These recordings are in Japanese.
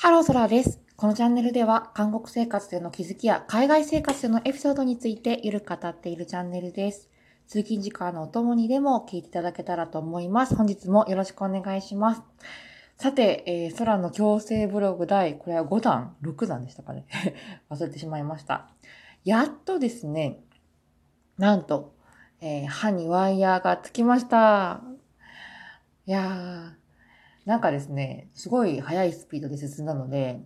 ハローソラです。このチャンネルでは、韓国生活での気づきや海外生活でのエピソードについてゆるく語っているチャンネルです。通勤時間のお供にでも聞いていただけたらと思います。本日もよろしくお願いします。さて、えー、空の強制ブログ第、これは5弾 ?6 弾でしたかね 忘れてしまいました。やっとですね、なんと、えー歯にワイヤーがつきました。いやー、なんかですね、すごい速いスピードで進んだので、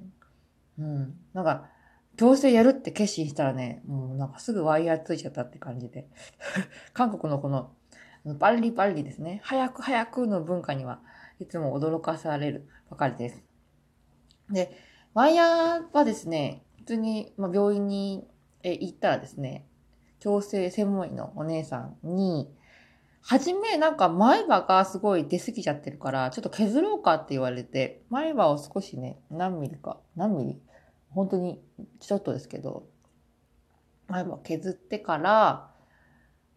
うん、なんか、強制やるって決心したらね、もうなんかすぐワイヤーついちゃったって感じで、韓国のこの、バリバリですね、早く早くの文化にはいつも驚かされるばかりです。で、ワイヤーはですね、普通に、まあ、病院に行ったらですね、矯正専門医のお姉さんに、はじめなんか前歯がすごい出過ぎちゃってるから、ちょっと削ろうかって言われて、前歯を少しね、何ミリか、何ミリ？本当にちょっとですけど、前歯削ってから、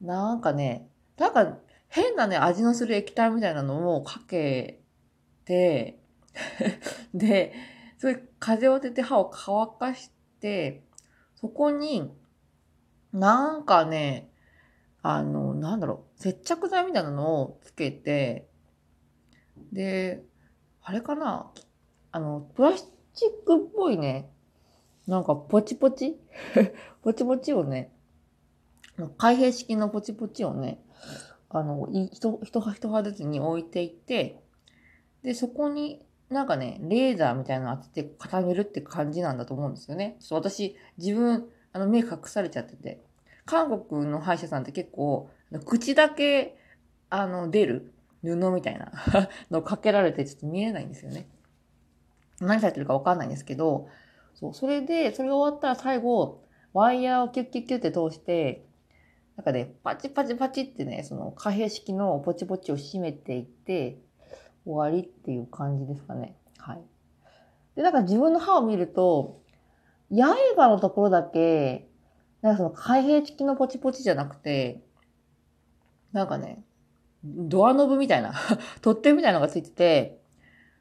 なんかね、なんか変なね、味のする液体みたいなのをかけて、で、それ風を当てて歯を乾かして、そこに、なんかね、あの、なんだろう、接着剤みたいなのをつけて、で、あれかな？あの、プラスチックっぽいね、なんかポチポチ？ポチポチをね、開閉式のポチポチをね、あの、一一葉一葉ずつに置いていって、で、そこになんかね、レーザーみたいなの当てて固めるって感じなんだと思うんですよね。そう私、自分、あの、目隠されちゃってて、韓国の歯医者さんって結構、口だけ、あの、出る布みたいな のかけられてちょっと見えないんですよね。何されてるかわかんないんですけど、そう、それで、それが終わったら最後、ワイヤーをキュッキュッキュッって通して、なんかね、パチパチパチってね、その開閉式のポチポチを閉めていって、終わりっていう感じですかね。はい。で、なんか自分の歯を見ると、刃のところだけ、なんかその開閉式のポチポチじゃなくて、なんかね、ドアノブみたいな、取っ手みたいなのがついてて、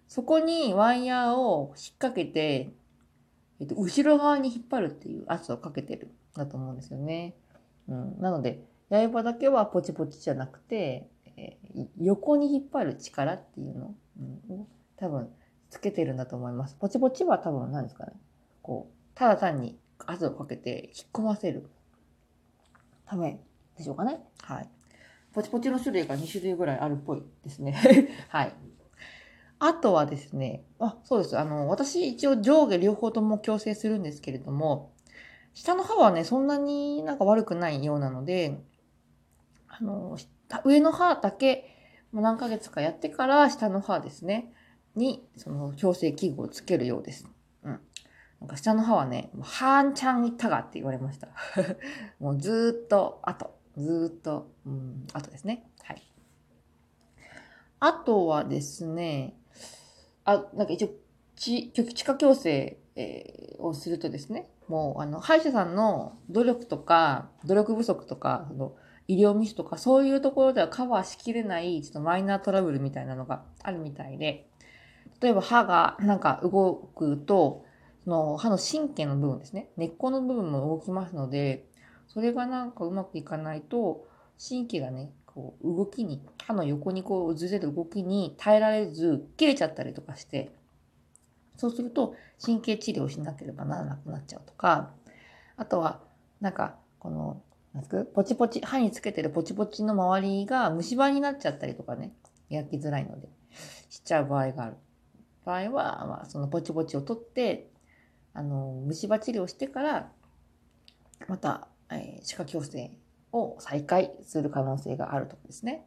そこにワイヤーを引っ掛けて、えっと、後ろ側に引っ張るっていう圧をかけてるだと思うんですよね。うん。なので、刃だけはポチポチじゃなくて、えー横に引っ張る力っていうの、うん、多分つけてるんだと思います。ポチポチは多分何ですかね。こう、ただ単に圧をかけて引っ込ませるためでしょうかね。はい。ポチポチの種類が2種類ぐらいあるっぽいですね。はい。あとはですね、あ、そうです。あの、私一応上下両方とも矯正するんですけれども、下の歯はね、そんなになんか悪くないようなので、あの、上の歯だけもう何ヶ月かやってから下の歯ですね、に、その矯正器具をつけるようです。なんか下の歯はね、もうはーんちゃんいったがって言われました。もうずーっと後、ずーっと、うん、後ですね。はい。あとはですね、あ、なんか一応、ち歯科矯正、えーをするとですね、もう、あの、歯医者さんの努力とか、努力不足とか、その、医療ミスとか、そういうところではカバーしきれない、ちょっとマイナートラブルみたいなのがあるみたいで、例えば歯がなんか動くと、その歯の神経の部分ですね、根っこの部分も動きますので、それがなんかうまくいかないと、神経がね、こう動きに、歯の横にこうずれる動きに耐えられず、切れちゃったりとかして、そうすると神経治療しなければならなくなっちゃうとか、あとは、なんか、この、なんすかポチポチ、歯につけてるポチポチの周りが虫歯になっちゃったりとかね、焼きづらいので、しちゃう場合がある。場合は、まあ、そのポチポチを取って、あの、虫歯治療してから、また、えー歯科矯正を再開する可能性があるとかですね。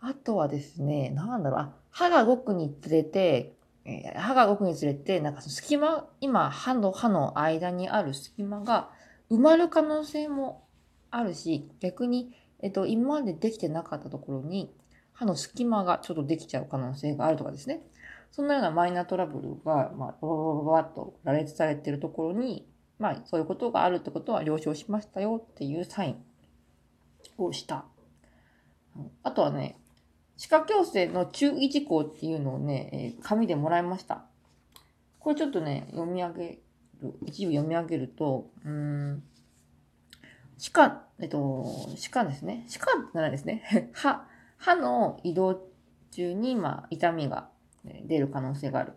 あとはですね、なんだろう、あ、歯が動くにつれて、えー歯が動くにつれて、なんかその隙間、今、歯の歯の間にある隙間が埋まる可能性もあるし、逆に、えっと、今までできてなかったところに、歯の隙間がちょっとできちゃう可能性があるとかですね。そんなようなマイナートラブルが、まあ、バババババッと羅列されているところに、まあ、そういうことがあるってことは了承しましたよっていうサインをした。あとはね、歯科矯正の注意事項っていうのをね、え紙でもらいました。これちょっとね、読み上げる、一部読み上げると、うん、歯科、えっと、歯科ですね。歯科じゃないですね。歯、歯の移動中に、まあ、痛みが出る可能性がある。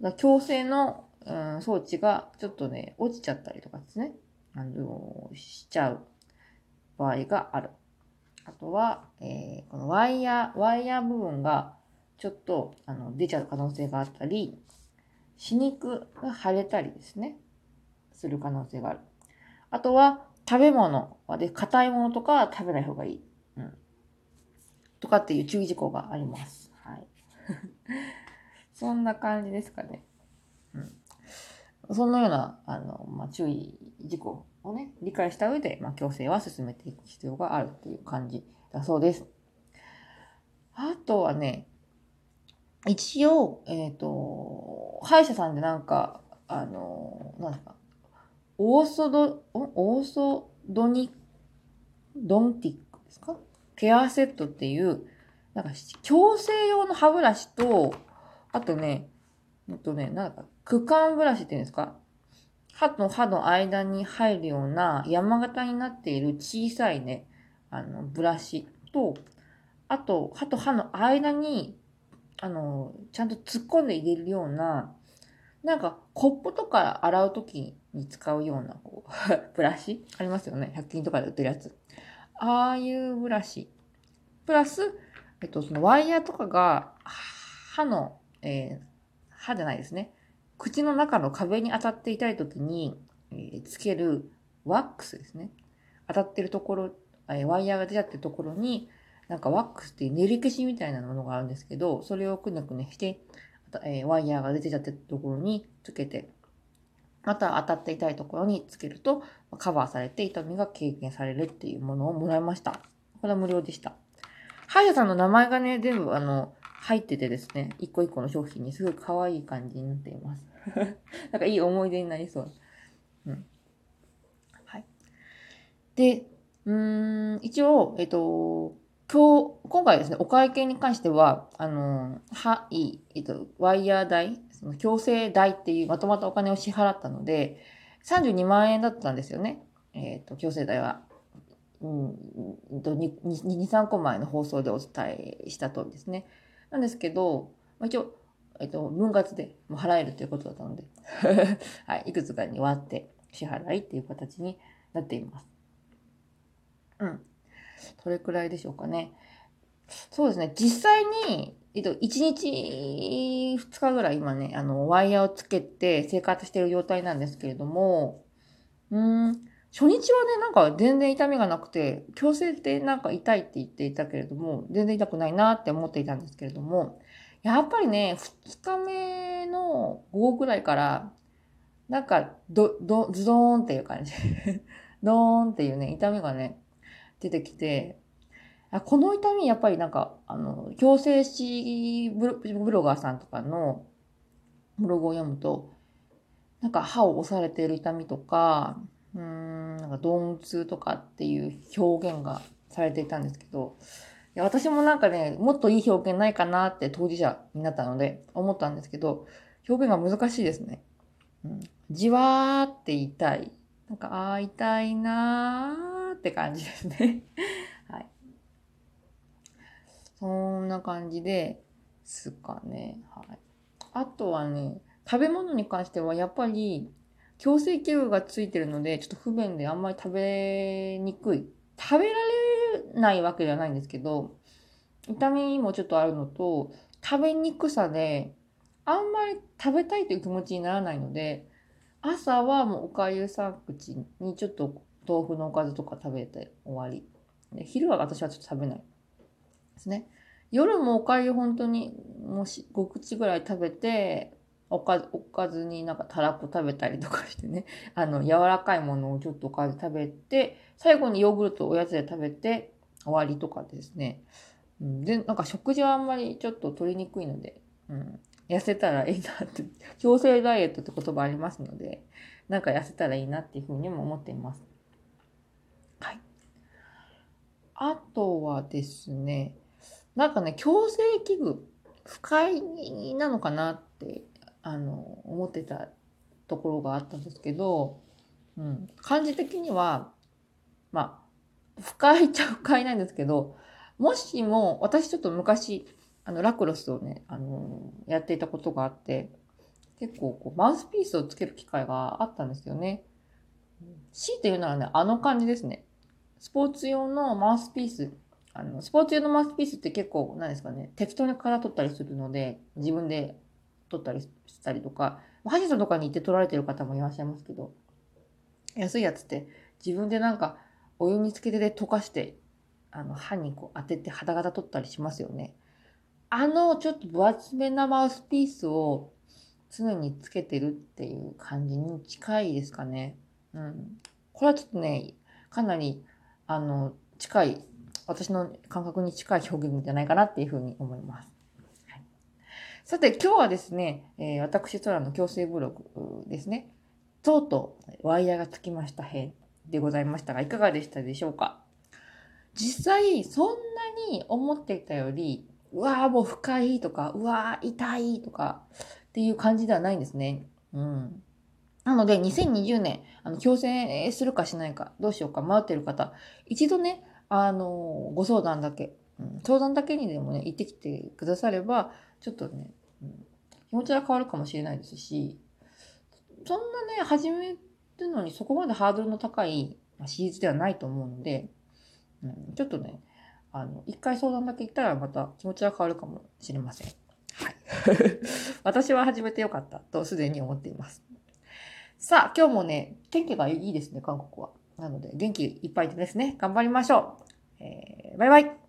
だ矯正の、うん、装置がちょっとね、落ちちゃったりとかですね。あの、しちゃう場合がある。あとは、えー、このワイヤー、ワイヤー部分がちょっとあの出ちゃう可能性があったり、歯肉が腫れたりですね、する可能性がある。あとは、食べ物で、硬いものとか食べない方がいい。うん。とかっていう注意事項があります。そんな感じですかね。うん。そんなような、あの、まあ、注意事項をね、理解した上で、まあ、矯正は進めていく必要があるっていう感じだそうです。あとはね、一応、えっ、ー、と、歯医者さんでなんか、あの、なんですか、オーソド、オーソドニ、ドンティックですか？ケアセットっていう、なんか、矯正用の歯ブラシと、あとね、えっとね、なんか、区間ブラシっていうんですか？歯と歯の間に入るような山形になっている小さいね、あの、ブラシと、あと、歯と歯の間に、あの、ちゃんと突っ込んで入れるような、なんか、コップとか洗うときに使うような、こう、ブラシ？ありますよね。100均とかで売ってるやつ。ああいうブラシ。プラス、えっと、そのワイヤーとかが、歯の、えー、歯じゃないですね。口の中の壁に当たっていたいときに、えー、つけるワックスですね。当たってるところ、えー、ワイヤーが出ちゃってるところに、なんかワックスっていう練り消しみたいなものがあるんですけど、それをくねくねして、えー、ワイヤーが出てちゃってるところにつけて、また当たっていたいところにつけると、カバーされて痛みが軽減されるっていうものをもらいました。これは無料でした。歯医者さんの名前がね、全部あの、入っててですね、一個一個の商品にすごい可愛い感じになっています。なんかいい思い出になりそう。うん。はい。で、うん、一応、えっと、今日、今回ですね、お会計に関しては、あの、はい、えっと、ワイヤー代、その強制代っていうまとまったお金を支払ったので、32万円だったんですよね。えっ、と、強制代は。うん、23個前の放送でお伝えした通りですね。なんですけど、まあ、一応、えっと、分割でも払えるということだったので はい、いくつかに割って支払いっていう形になっています。うん。それくらいでしょうかね。そうですね。実際に、えっと、1日2日ぐらい今ね、あの、ワイヤーをつけて生活している状態なんですけれども、うん、初日はね、なんか全然痛みがなくて、矯正ってなんか痛いって言っていたけれども、全然痛くないなって思っていたんですけれども、やっぱりね、2日目の午後ぐらいから、なんか、ど、ど、ズドーンっていう感じ。ドーンっていうね、痛みがね、出てきて、あこの痛み、やっぱりなんか、あの、矯正師ブロガーさんとかのブログを読むと、なんか歯を押されている痛みとか、ん、なんか鈍痛とかっていう表現がされていたんですけど、いや私もなんかね、もっといい表現ないかなって当事者になったので思ったんですけど、表現が難しいですね。うん、じわーって痛い。なんか、ああ、痛いなーって感じですね。はい。そんな感じですかね。はい。あとはね、食べ物に関してはやっぱり矯正器具がついてるので、ちょっと不便であんまり食べにくい。食べられないわけではないんですけど、痛みもちょっとあるのと、食べにくさで、あんまり食べたいという気持ちにならないので、朝はもうおかゆ3口にちょっと豆腐のおかずとか食べて終わり。で昼は私はちょっと食べないですね。夜もおかゆ本当にもし5口ぐらい食べて、おかず、おかずになんかたらこ食べたりとかしてね、あの、柔らかいものをちょっとおかず食べて、最後にヨーグルトおやつで食べて終わりとかですね。うん、で、なんか食事はあんまりちょっと取りにくいので、うん、痩せたらいいなって、強制ダイエットって言葉ありますので、なんか痩せたらいいなっていうふうにも思っています。はい。あとはですね、なんかね、矯正器具、不快なのかなってあの、思ってたところがあったんですけど、うん、感じ的には、まあ、不快っちゃ不快なんですけど、もしも、私ちょっと昔、あの、ラクロスをね、あの、やっていたことがあって、結構こう、マウスピースをつける機会があったんですよね。強いて言うならね、あの感じですね。スポーツ用のマウスピース。あの、スポーツ用のマウスピースって結構、何ですかね、適当にから取ったりするので、自分で取ったりしたりとか、歯医者とかに行って取られてる方もいらっしゃいますけど、安いやつって自分でなんかお湯につけてで溶かして、あの、歯にこう当てて肌型取ったりしますよね。あの、ちょっと分厚めなマウスピースを常につけてるっていう感じに近いですかね。うん。これはちょっとね、かなり、あの、近い、私の感覚に近い表現じゃないかなっていうふうに思います。さて、今日はですね、えー、私、空の強制ブログですね。とうとうワイヤーがつきました編でございましたが、いかがでしたでしょうか？実際、そんなに思っていたより、うわーもう深いとか、うわー痛いとかっていう感じではないんですね。うん。なので、2020年、あの、強制するかしないか、どうしようか迷ってる方、一度ね、あの、ご相談だけ、うん、相談だけにでもね、行ってきてくだされば、ちょっとね、気持ちが変わるかもしれないですし、そんなね、始めるのにそこまでハードルの高いシリーズではないと思うので、うん、ちょっとね、あの、一回相談だけ行ったらまた気持ちが変わるかもしれません。はい。私は始めてよかったとすでに思っています。さあ、今日もね、天気がいいですね、韓国は。なので、元気いっぱいでですね、頑張りましょう。えー、バイバイ